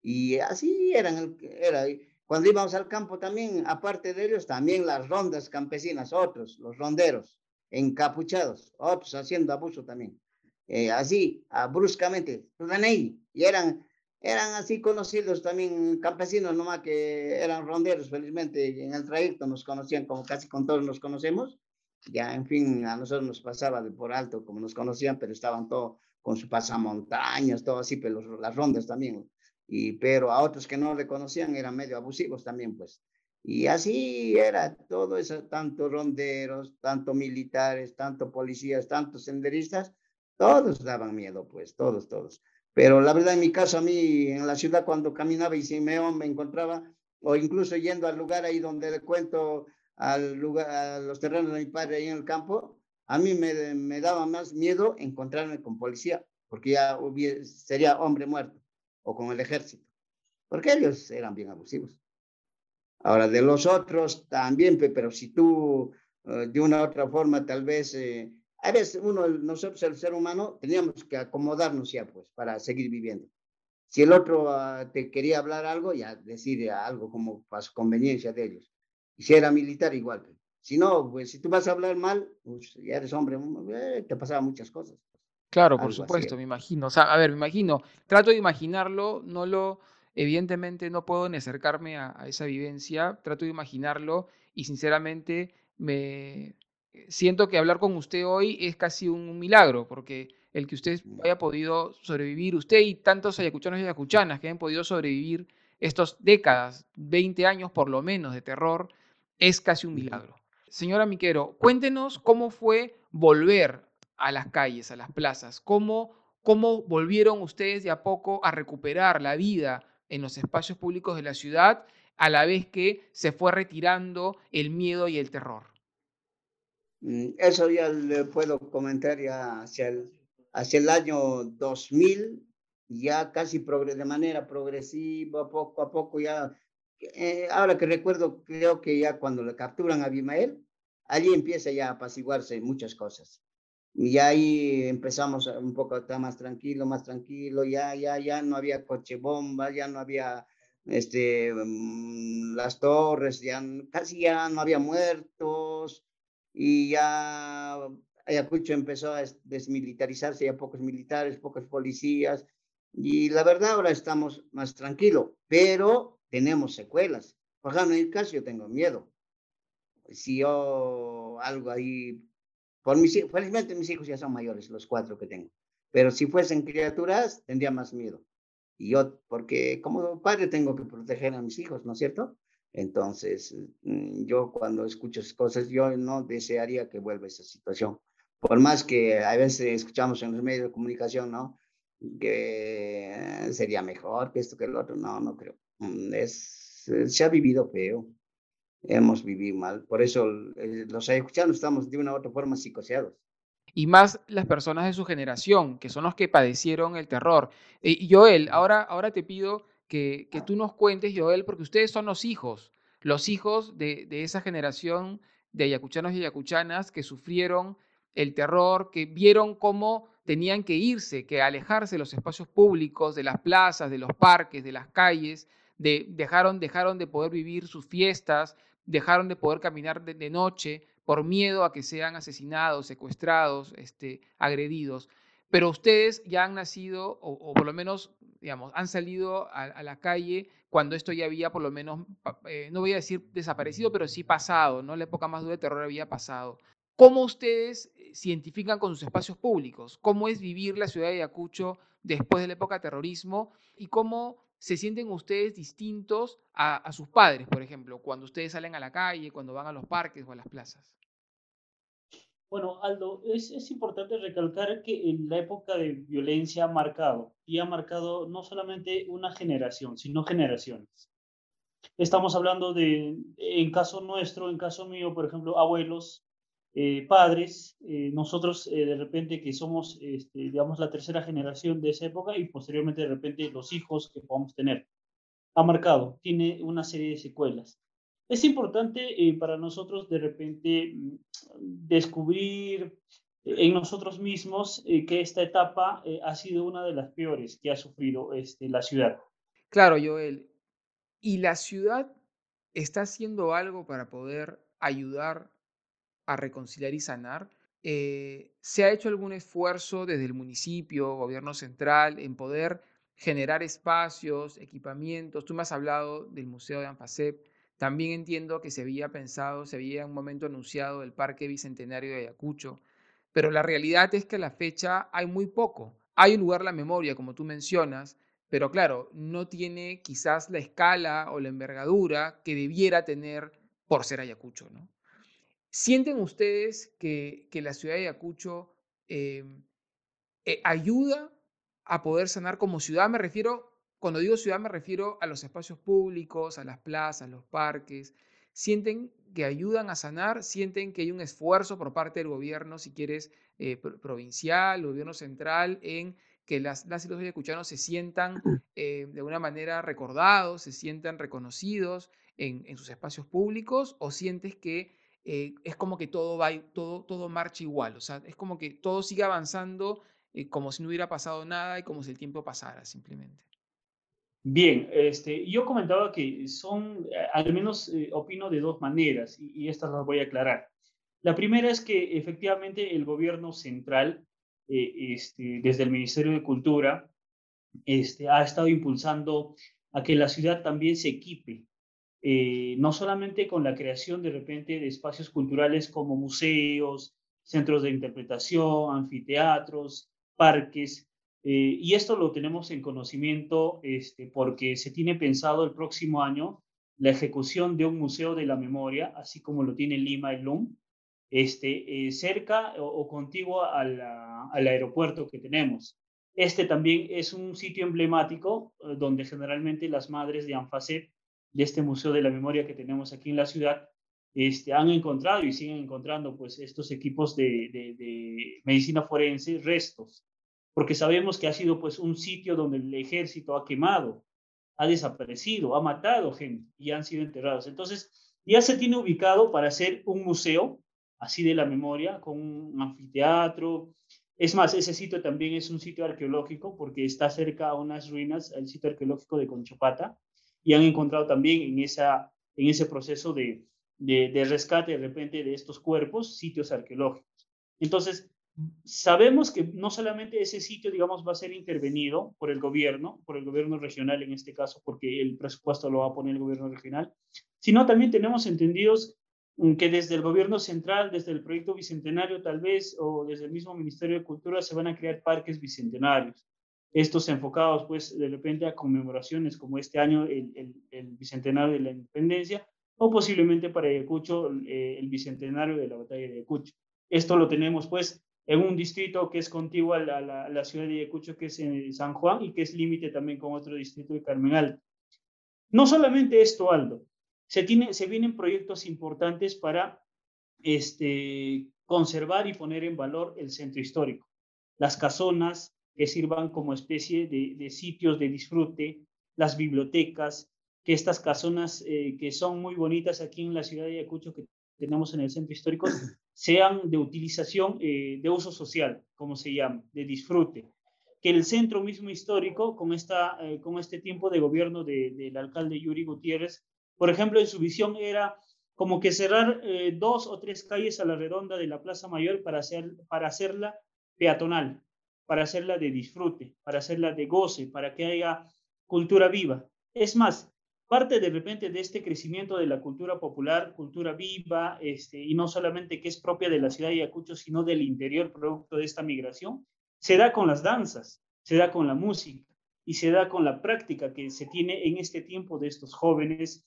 Y así eran, era, cuando íbamos al campo también, aparte de ellos, también las rondas campesinas, otros, los ronderos, encapuchados, otros haciendo abuso también. Eh, así, ah, bruscamente, están ahí, y eran, eran así conocidos también campesinos nomás que eran ronderos, felizmente en el trayecto nos conocían como casi con todos nos conocemos, ya en fin, a nosotros nos pasaba de por alto como nos conocían, pero estaban todos con su pasamontañas, todo así, pero las rondas también, y, pero a otros que no le conocían eran medio abusivos también, pues. Y así era todo eso, tanto ronderos, tanto militares, tanto policías, tanto senderistas, todos daban miedo, pues, todos, todos. Pero la verdad, en mi caso, a mí, en la ciudad, cuando caminaba y si me, encontraba, o incluso yendo al lugar ahí donde le cuento, al lugar, los terrenos de mi padre ahí en el campo, a mí me, me daba más miedo encontrarme con policía, porque ya sería hombre muerto, o con el ejército, porque ellos eran bien abusivos. Ahora, de los otros también, pero si tú eh, de una u otra forma tal vez eh, a veces uno, nosotros el ser humano, teníamos que acomodarnos ya, pues, para seguir viviendo. Si el otro ah, te quería hablar algo, ya decir algo como para su conveniencia de ellos. Y si era militar, igual. Si no, pues si tú vas a hablar mal, pues ya eres hombre, eh, te pasaban muchas cosas. Claro, por supuesto, me imagino. O sea, a ver, me imagino, trato de imaginarlo, no lo, evidentemente no puedo ni acercarme a esa vivencia, trato de imaginarlo y sinceramente me, siento que hablar con usted hoy es casi un milagro, porque el que usted mm. haya podido sobrevivir, usted y tantos ayacuchanos y ayacuchanas que hayan podido sobrevivir estas décadas, 20 años por lo menos de terror, es casi un milagro. Señora Miquero, cuéntenos cómo fue volver a las calles, a las plazas, cómo, cómo volvieron ustedes de a poco a recuperar la vida en los espacios públicos de la ciudad, a la vez que se fue retirando el miedo y el terror. Mm, eso ya le puedo comentar ya hacia el, hacia el año 2000, ya casi de manera progresiva, poco a poco, ya, eh, ahora que recuerdo, creo que ya cuando le capturan a Abimael, allí empieza ya a apaciguarse muchas cosas. Y ahí empezamos un poco a estar más tranquilo, más tranquilo, ya, ya, ya no había coche bomba, ya no había este, mm, las torres, ya casi ya no había muertos, y ya Ayacucho empezó a desmilitarizarse, ya pocos militares, pocos policías, y la verdad ahora estamos más tranquilos, pero tenemos secuelas. Por ejemplo, en el caso yo tengo miedo. Si yo algo ahí, por mis felizmente mis hijos ya son mayores, los cuatro que tengo, pero si fuesen criaturas tendría más miedo. Y yo, porque como padre tengo que proteger a mis hijos, ¿no es cierto? Entonces, mm, yo cuando escucho esas cosas, yo no desearía que vuelva esa situación. Por más que a veces escuchamos en los medios de comunicación, ¿no? Que sería mejor que esto que el otro. No, no creo. Mm, es, se ha vivido feo. Hemos vivido mal. Por eso eh, los escuchando estamos de una u otra forma psicoseados y más las personas de su generación, que son los que padecieron el terror. Y Joel, ahora, ahora te pido que, tú nos cuentes, Joel, porque ustedes son los hijos, los hijos de, esa generación de ayacuchanos y ayacuchanas que sufrieron el terror, que vieron cómo tenían que irse, que alejarse de los espacios públicos, de las plazas, de los parques, de las calles, de, dejaron, dejaron de poder vivir sus fiestas, dejaron de poder caminar de, noche por miedo a que sean asesinados, secuestrados, este, agredidos. Pero ustedes ya han nacido, o por lo menos digamos, han salido a, la calle cuando esto ya había por lo menos, eh, no voy a decir desaparecido, pero sí pasado, ¿no? La época más dura de terror había pasado. ¿Cómo ustedes eh, se identifican con sus espacios públicos? ¿Cómo es vivir la ciudad de Ayacucho después de la época terrorismo? ¿Y cómo se sienten ustedes distintos a, sus padres, por ejemplo, cuando ustedes salen a la calle, cuando van a los parques o a las plazas? Bueno, Aldo, es, es, importante recalcar que en la época de violencia ha marcado, y ha marcado no solamente una generación, sino generaciones. Estamos hablando de, en caso nuestro, en caso mío, por ejemplo, abuelos, eh, padres, eh, nosotros eh, de repente que somos, este, digamos, la tercera generación de esa época y posteriormente de repente los hijos que podamos tener. Ha marcado, tiene una serie de secuelas. Es importante eh, para nosotros de repente mm, descubrir en nosotros mismos eh, que esta etapa eh, ha sido una de las peores que ha sufrido este, la ciudad. Claro, Joel. ¿Y la ciudad está haciendo algo para poder ayudar a reconciliar y sanar? eh, ¿se ha hecho algún esfuerzo desde el municipio, gobierno central, en poder generar espacios, equipamientos? Tú me has hablado del Museo de Anfasep. También entiendo que se había pensado, se había en un momento anunciado el Parque Bicentenario de Ayacucho, pero la realidad es que a la fecha hay muy poco. Hay un lugar la memoria, como tú mencionas, pero claro, no tiene quizás la escala o la envergadura que debiera tener por ser Ayacucho, ¿no? ¿Sienten ustedes que, la ciudad de Ayacucho em, eh, ayuda a poder sanar como ciudad? Me refiero, cuando digo ciudad me refiero a los espacios públicos, a las plazas, los parques. ¿Sienten que ayudan a sanar? ¿Sienten que hay un esfuerzo por parte del gobierno, si quieres, eh, provincial, gobierno central, en que las, las y los ayacuchanos se sientan eh, de alguna manera recordados, se sientan reconocidos en, en sus espacios públicos? ¿O sientes que eh, es como que todo va, todo, todo marcha igual, o sea, es como que todo sigue avanzando eh, como si no hubiera pasado nada y como si el tiempo pasara simplemente. Bien, este, yo comentaba que son, eh, al menos opino de dos maneras y, y, estas las voy a aclarar. La primera es que efectivamente el gobierno central, este, desde el Ministerio de Cultura, este, ha estado impulsando a que la ciudad también se equipe eh, no solamente con la creación de repente de espacios culturales como museos, centros de interpretación, anfiteatros, parques, eh, y esto lo tenemos en conocimiento este, porque se tiene pensado el próximo año la ejecución de un museo de la memoria, así como lo tiene Lima el LUM, este, eh, cerca o, contiguo al aeropuerto que tenemos. Este también es un sitio emblemático donde generalmente las madres de ANFACEP de este Museo de la Memoria que tenemos aquí en la ciudad, este, han encontrado y siguen encontrando pues estos equipos de, de, medicina forense, restos, porque sabemos que ha sido pues un sitio donde el ejército ha quemado, ha desaparecido, ha matado gente y han sido enterrados. Entonces, ya se tiene ubicado para hacer un museo así de la memoria, con un anfiteatro. Es más, ese sitio también es un sitio arqueológico porque está cerca a unas ruinas, el sitio arqueológico de Conchopata, y han encontrado también en, esa, en ese proceso de, de, rescate de repente de estos cuerpos sitios arqueológicos. Entonces, sabemos que no solamente ese sitio, digamos, va a ser intervenido por el gobierno, por el gobierno regional en este caso, porque el presupuesto lo va a poner el gobierno regional, sino también tenemos entendidos que desde el gobierno central, desde el proyecto bicentenario tal vez, o desde el mismo Ministerio de Cultura, se van a crear parques bicentenarios estos enfocados pues de repente a conmemoraciones como este año el, el, bicentenario de la independencia o posiblemente para Ayacucho eh, el bicentenario de la batalla de Ayacucho. Esto lo tenemos pues en un distrito que es contiguo a la, ciudad de Ayacucho, que es en San Juan y que es límite también con otro distrito de Carmen Alto. No solamente esto, Aldo, se, tiene, se vienen proyectos importantes para este, conservar y poner en valor el centro histórico. Las casonas, que sirvan como especie de, sitios de disfrute, las bibliotecas, que estas casonas eh, que son muy bonitas aquí en la ciudad de Ayacucho, que tenemos en el centro histórico, sean de utilización, eh, de uso social, como se llama, de disfrute. Que el centro mismo histórico, con, esta, eh, con este tiempo de gobierno del alcalde Yuri Gutiérrez, por ejemplo, en su visión era como que cerrar dos o tres calles a la redonda de la Plaza Mayor para, hacer, para hacerla peatonal, para hacerla de disfrute, para hacerla de goce, para que haya cultura viva. Es más, parte de repente de este crecimiento de la cultura popular, cultura viva, este, y no solamente que es propia de la ciudad de Ayacucho, sino del interior producto de esta migración, se da con las danzas, se da con la música y se da con la práctica que se tiene en este tiempo de estos jóvenes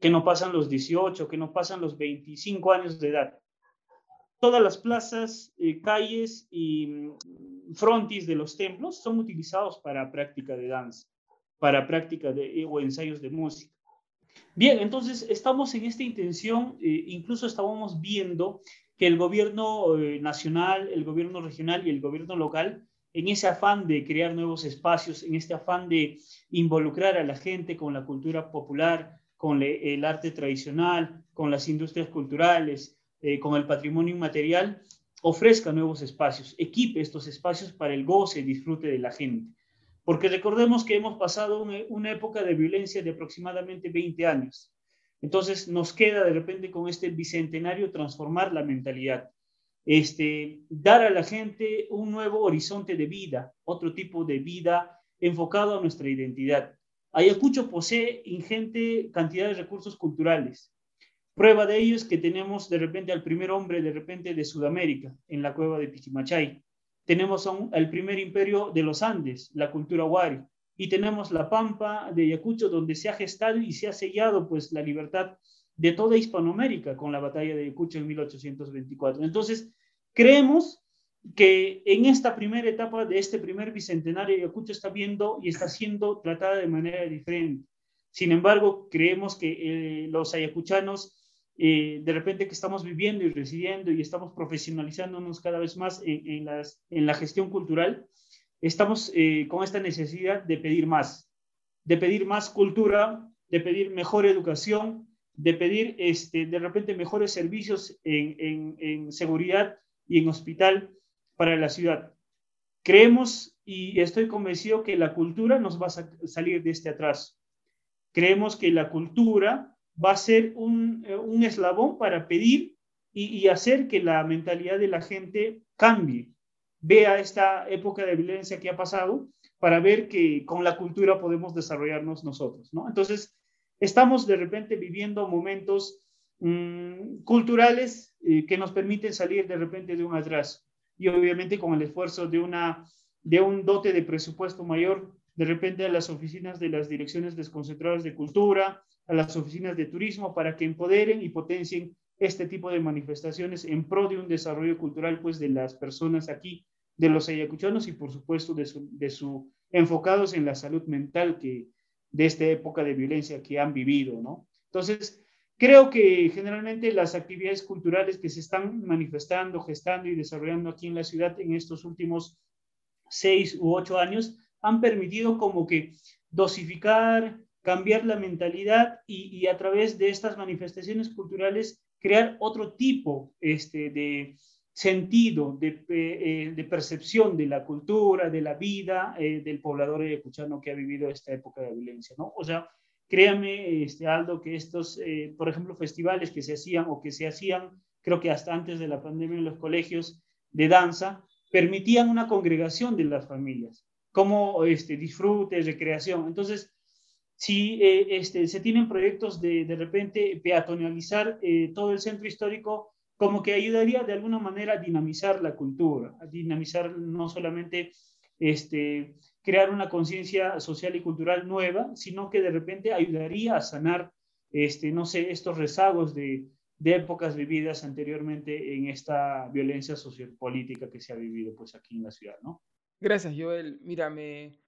que no pasan los 18, que no pasan los 25 años de edad todas las plazas, eh, calles y mm, frontis de los templos son utilizados para práctica de danza, para práctica de, eh, o ensayos de música. Bien, entonces estamos en esta intención, eh, incluso estábamos viendo que el gobierno nacional, el gobierno regional y el gobierno local, en ese afán de crear nuevos espacios, en este afán de involucrar a la gente con la cultura popular, con el arte tradicional, con las industrias culturales, eh, con el patrimonio inmaterial, ofrezca nuevos espacios, equipe estos espacios para el goce y disfrute de la gente. Porque recordemos que hemos pasado una, época de violencia de aproximadamente 20 años. Entonces nos queda de repente con este bicentenario transformar la mentalidad. este, dar a la gente un nuevo horizonte de vida, otro tipo de vida enfocado a nuestra identidad. Ayacucho posee ingente cantidad de recursos culturales. Prueba de ello es que tenemos de repente al primer hombre de repente de Sudamérica en la cueva de Pichimachay. Tenemos al primer imperio de los Andes, la cultura Wari. Y tenemos la Pampa de Ayacucho donde se ha gestado y se ha sellado pues la libertad de toda Hispanoamérica con la batalla de Ayacucho en 1824. Entonces, creemos que en esta primera etapa de este primer bicentenario, Ayacucho está viendo y está siendo tratada de manera diferente. Sin embargo, creemos que eh, los ayacuchanos, eh, de repente que estamos viviendo y residiendo y estamos profesionalizándonos cada vez más en, la gestión cultural, estamos eh, con esta necesidad de pedir más, de pedir más cultura, de pedir mejor educación, de pedir este, de repente mejores servicios en, en seguridad y en hospital para la ciudad. Creemos y estoy convencido que la cultura nos va a salir de este atraso. Creemos que la cultura va a ser un, eh, un eslabón para pedir y, hacer que la mentalidad de la gente cambie. Vea esta época de violencia que ha pasado para ver que con la cultura podemos desarrollarnos nosotros, ¿no? Entonces, estamos de repente viviendo momentos mmm, culturales eh, que nos permiten salir de repente de un atraso y obviamente con el esfuerzo de, una, de un dote de presupuesto mayor, de repente a las oficinas de las direcciones desconcentradas de cultura, a las oficinas de turismo, para que empoderen y potencien este tipo de manifestaciones en pro de un desarrollo cultural pues de las personas aquí, de los ayacuchanos y por supuesto de su, de su enfocados en la salud mental que de esta época de violencia que han vivido, ¿no? Entonces, Creo que generalmente las actividades culturales que se están manifestando, gestando y desarrollando aquí en la ciudad en estos últimos seis u ocho años han permitido como que dosificar, cambiar la mentalidad y, a través de estas manifestaciones culturales crear otro tipo este, de sentido, de, eh, eh, de, percepción de la cultura, de la vida eh, del poblador ayacuchano que ha vivido esta época de violencia, ¿no? O sea, Créame, este, Aldo, que estos, por ejemplo, festivales que se hacían o que se hacían, creo que hasta antes de la pandemia en los colegios de danza, permitían una congregación de las familias, como este, disfrute, recreación. Entonces, si eh, este, se tienen proyectos de de repente peatonalizar eh, todo el centro histórico, como que ayudaría de alguna manera a dinamizar la cultura, a dinamizar no solamente este, crear una conciencia social y cultural nueva, sino que de repente ayudaría a sanar, este, no sé, estos rezagos de, de épocas vividas anteriormente en esta violencia sociopolítica que se ha vivido pues aquí en la ciudad, ¿no? Gracias, Joel. Mira, me,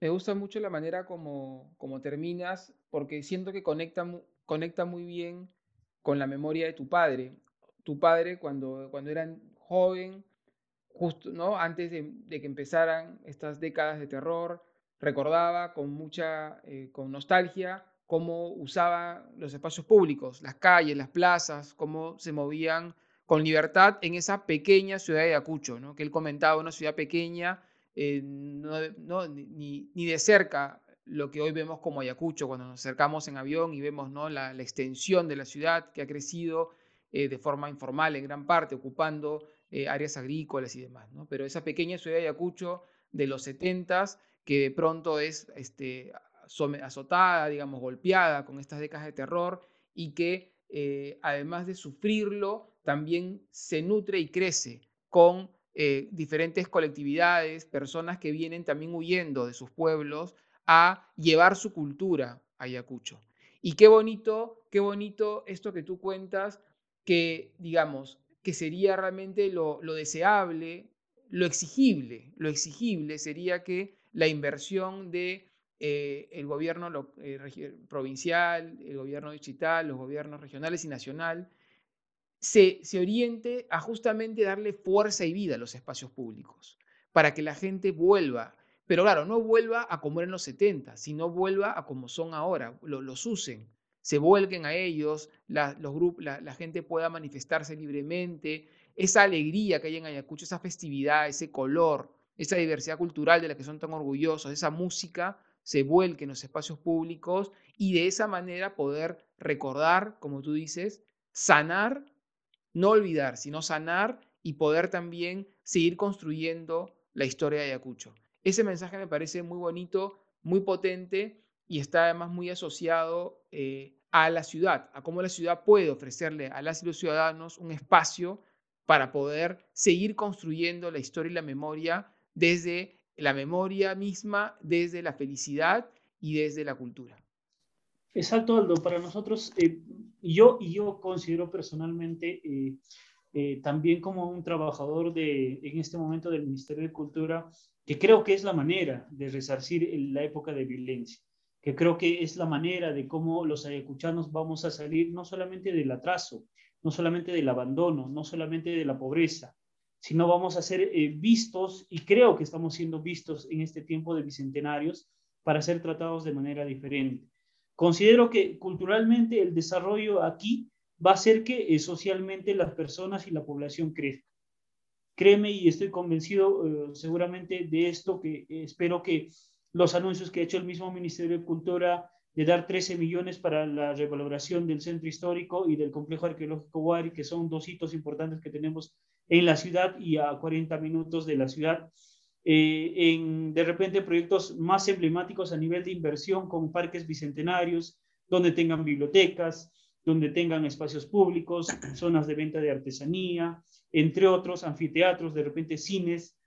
me gusta mucho la manera como, como terminas, porque siento que conecta, conecta muy bien con la memoria de tu padre. Tu padre, cuando, cuando era joven, justo ¿no? antes de, que empezaran estas décadas de terror, recordaba con mucha eh, con nostalgia cómo usaba los espacios públicos, las calles, las plazas, cómo se movían con libertad en esa pequeña ciudad de Ayacucho, ¿no? que él comentaba, una ciudad pequeña, eh, no, ni, de cerca lo que hoy vemos como Ayacucho, cuando nos acercamos en avión y vemos ¿no? la, extensión de la ciudad que ha crecido eh, de forma informal en gran parte, ocupando eh, áreas agrícolas y demás, ¿no? Pero esa pequeña ciudad de Ayacucho de los 70 que de pronto es este, azotada, digamos, golpeada con estas décadas de terror y que además de sufrirlo, también se nutre y crece con eh, diferentes colectividades, personas que vienen también huyendo de sus pueblos a llevar su cultura a Ayacucho. Y qué bonito, qué bonito esto que tú cuentas, que digamos, que sería realmente lo, deseable, lo exigible. Lo exigible sería que la inversión de eh, el gobierno eh, provincial, el gobierno digital, los gobiernos regionales y nacional, se, se, oriente a justamente darle fuerza y vida a los espacios públicos, para que la gente vuelva. Pero claro, no vuelva a como eran los 70, sino vuelva a como son ahora, los usen, se vuelquen a ellos, la, los grupos, la, gente pueda manifestarse libremente, esa alegría que hay en Ayacucho, esa festividad, ese color, esa diversidad cultural de la que son tan orgullosos, esa música se vuelque en los espacios públicos y de esa manera poder recordar, como tú dices, sanar, no olvidar, sino sanar y poder también seguir construyendo la historia de Ayacucho. Ese mensaje me parece muy bonito, muy potente y está además muy asociado eh, a la ciudad, a cómo la ciudad puede ofrecerle a las y los ciudadanos un espacio para poder seguir construyendo la historia y la memoria desde la memoria misma, desde la felicidad y desde la cultura. Exacto, Aldo. Para nosotros, eh, yo yo considero personalmente, eh, eh, también como un trabajador de, en este momento del Ministerio de Cultura, que creo que es la manera de resarcir la época de violencia que creo que es la manera de cómo los ayacuchanos vamos a salir no solamente del atraso, no solamente del abandono, no solamente de la pobreza, sino vamos a ser eh, vistos, y creo que estamos siendo vistos en este tiempo de bicentenarios, para ser tratados de manera diferente. Considero que culturalmente el desarrollo aquí va a hacer que eh, socialmente las personas y la población crezcan. Créeme y estoy convencido eh, seguramente de esto, que espero que los anuncios que ha hecho el mismo Ministerio de Cultura de dar 13 millones para la revaloración del centro histórico y del complejo arqueológico Huari, que son dos hitos importantes que tenemos en la ciudad y a 40 minutos de la ciudad. Eh, de repente proyectos más emblemáticos a nivel de inversión con parques bicentenarios, donde tengan bibliotecas, donde tengan espacios públicos, zonas de venta de artesanía, entre otros, anfiteatros, de repente cines,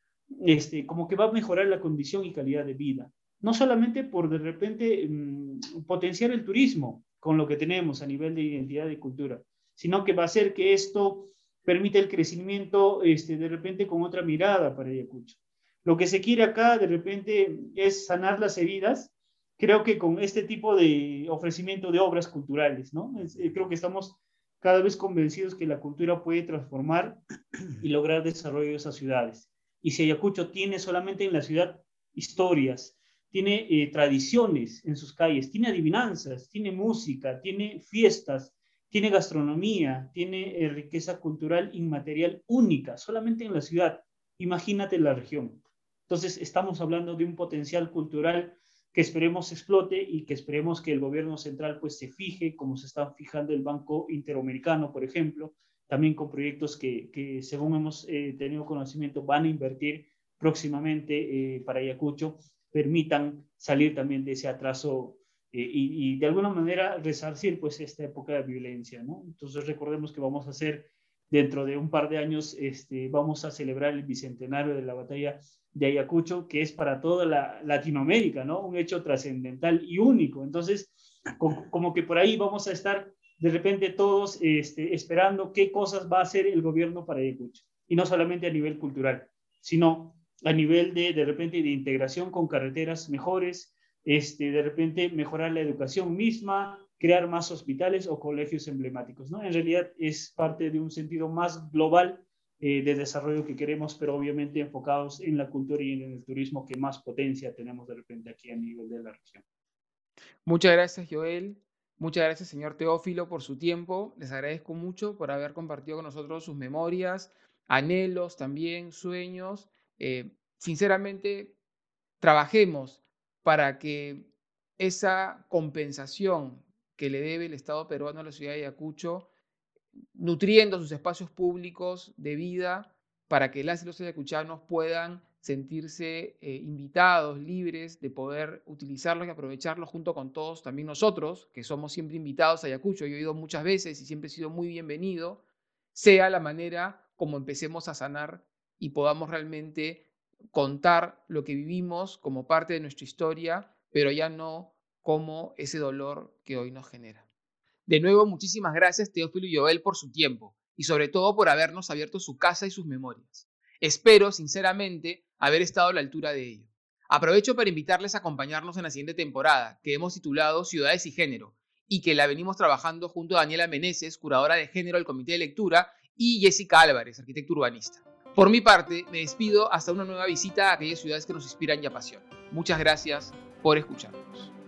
este, como que va a mejorar la condición y calidad de vida. No solamente por de repente mm, potenciar el turismo con lo que tenemos a nivel de identidad y cultura, sino que va a hacer que esto permita el crecimiento este, de repente con otra mirada para Ayacucho. Lo que se quiere acá de repente es sanar las heridas, creo que con este tipo de ofrecimiento de obras culturales, ¿no? Eh, creo que estamos cada vez convencidos que la cultura puede transformar y lograr desarrollo de esas ciudades. Y si Ayacucho tiene solamente en la ciudad historias, tiene eh, tradiciones en sus calles, tiene adivinanzas, tiene música, tiene fiestas, tiene gastronomía, tiene eh, riqueza cultural inmaterial única, solamente en la ciudad. Imagínate la región. Entonces, estamos hablando de un potencial cultural que esperemos explote y que esperemos que el gobierno central pues se fije, como se está fijando el Banco Interamericano, por ejemplo, también con proyectos que, según hemos eh, tenido conocimiento, van a invertir próximamente eh, para Ayacucho, permitan salir también de ese atraso eh, y, de alguna manera resarcir pues esta época de violencia, ¿no? Entonces recordemos que vamos a hacer dentro de un par de años, este, vamos a celebrar el bicentenario de la batalla de Ayacucho, que es para toda la Latinoamérica, ¿no? Un hecho trascendental y único. Entonces, como que por ahí vamos a estar de repente todos este, esperando qué cosas va a hacer el gobierno para Ayacucho. Y no solamente a nivel cultural, sino a nivel de, de repente, de integración con carreteras mejores, este, de repente mejorar la educación misma, crear más hospitales o colegios emblemáticos. ¿no? En realidad es parte de un sentido más global eh, de desarrollo que queremos, pero obviamente enfocados en la cultura y en el turismo que más potencia tenemos de repente aquí a nivel de la región. Muchas gracias, Joel. Muchas gracias, señor Teófilo, por su tiempo. Les agradezco mucho por haber compartido con nosotros sus memorias, anhelos también, sueños. Eh, sinceramente, trabajemos para que esa compensación que le debe el Estado peruano a la ciudad de Ayacucho, nutriendo sus espacios públicos de vida para que las y los ayacuchanos puedan sentirse eh, invitados, libres de poder utilizarlos y aprovecharlos junto con todos, también nosotros, que somos siempre invitados a Ayacucho, yo he ido muchas veces y siempre he sido muy bienvenido, sea la manera como empecemos a sanar y podamos realmente contar lo que vivimos como parte de nuestra historia, pero ya no como ese dolor que hoy nos genera. De nuevo, muchísimas gracias Teófilo y Joel por su tiempo y sobre todo por habernos abierto su casa y sus memorias. Espero, sinceramente, haber estado a la altura de ello. Aprovecho para invitarles a acompañarnos en la siguiente temporada, que hemos titulado Ciudades y Género, y que la venimos trabajando junto a Daniela Meneses, curadora de género del Comité de Lectura, y Jessica Álvarez, arquitecto urbanista. Por mi parte, me despido hasta una nueva visita a aquellas ciudades que nos inspiran y apasionan. Muchas gracias por escucharnos.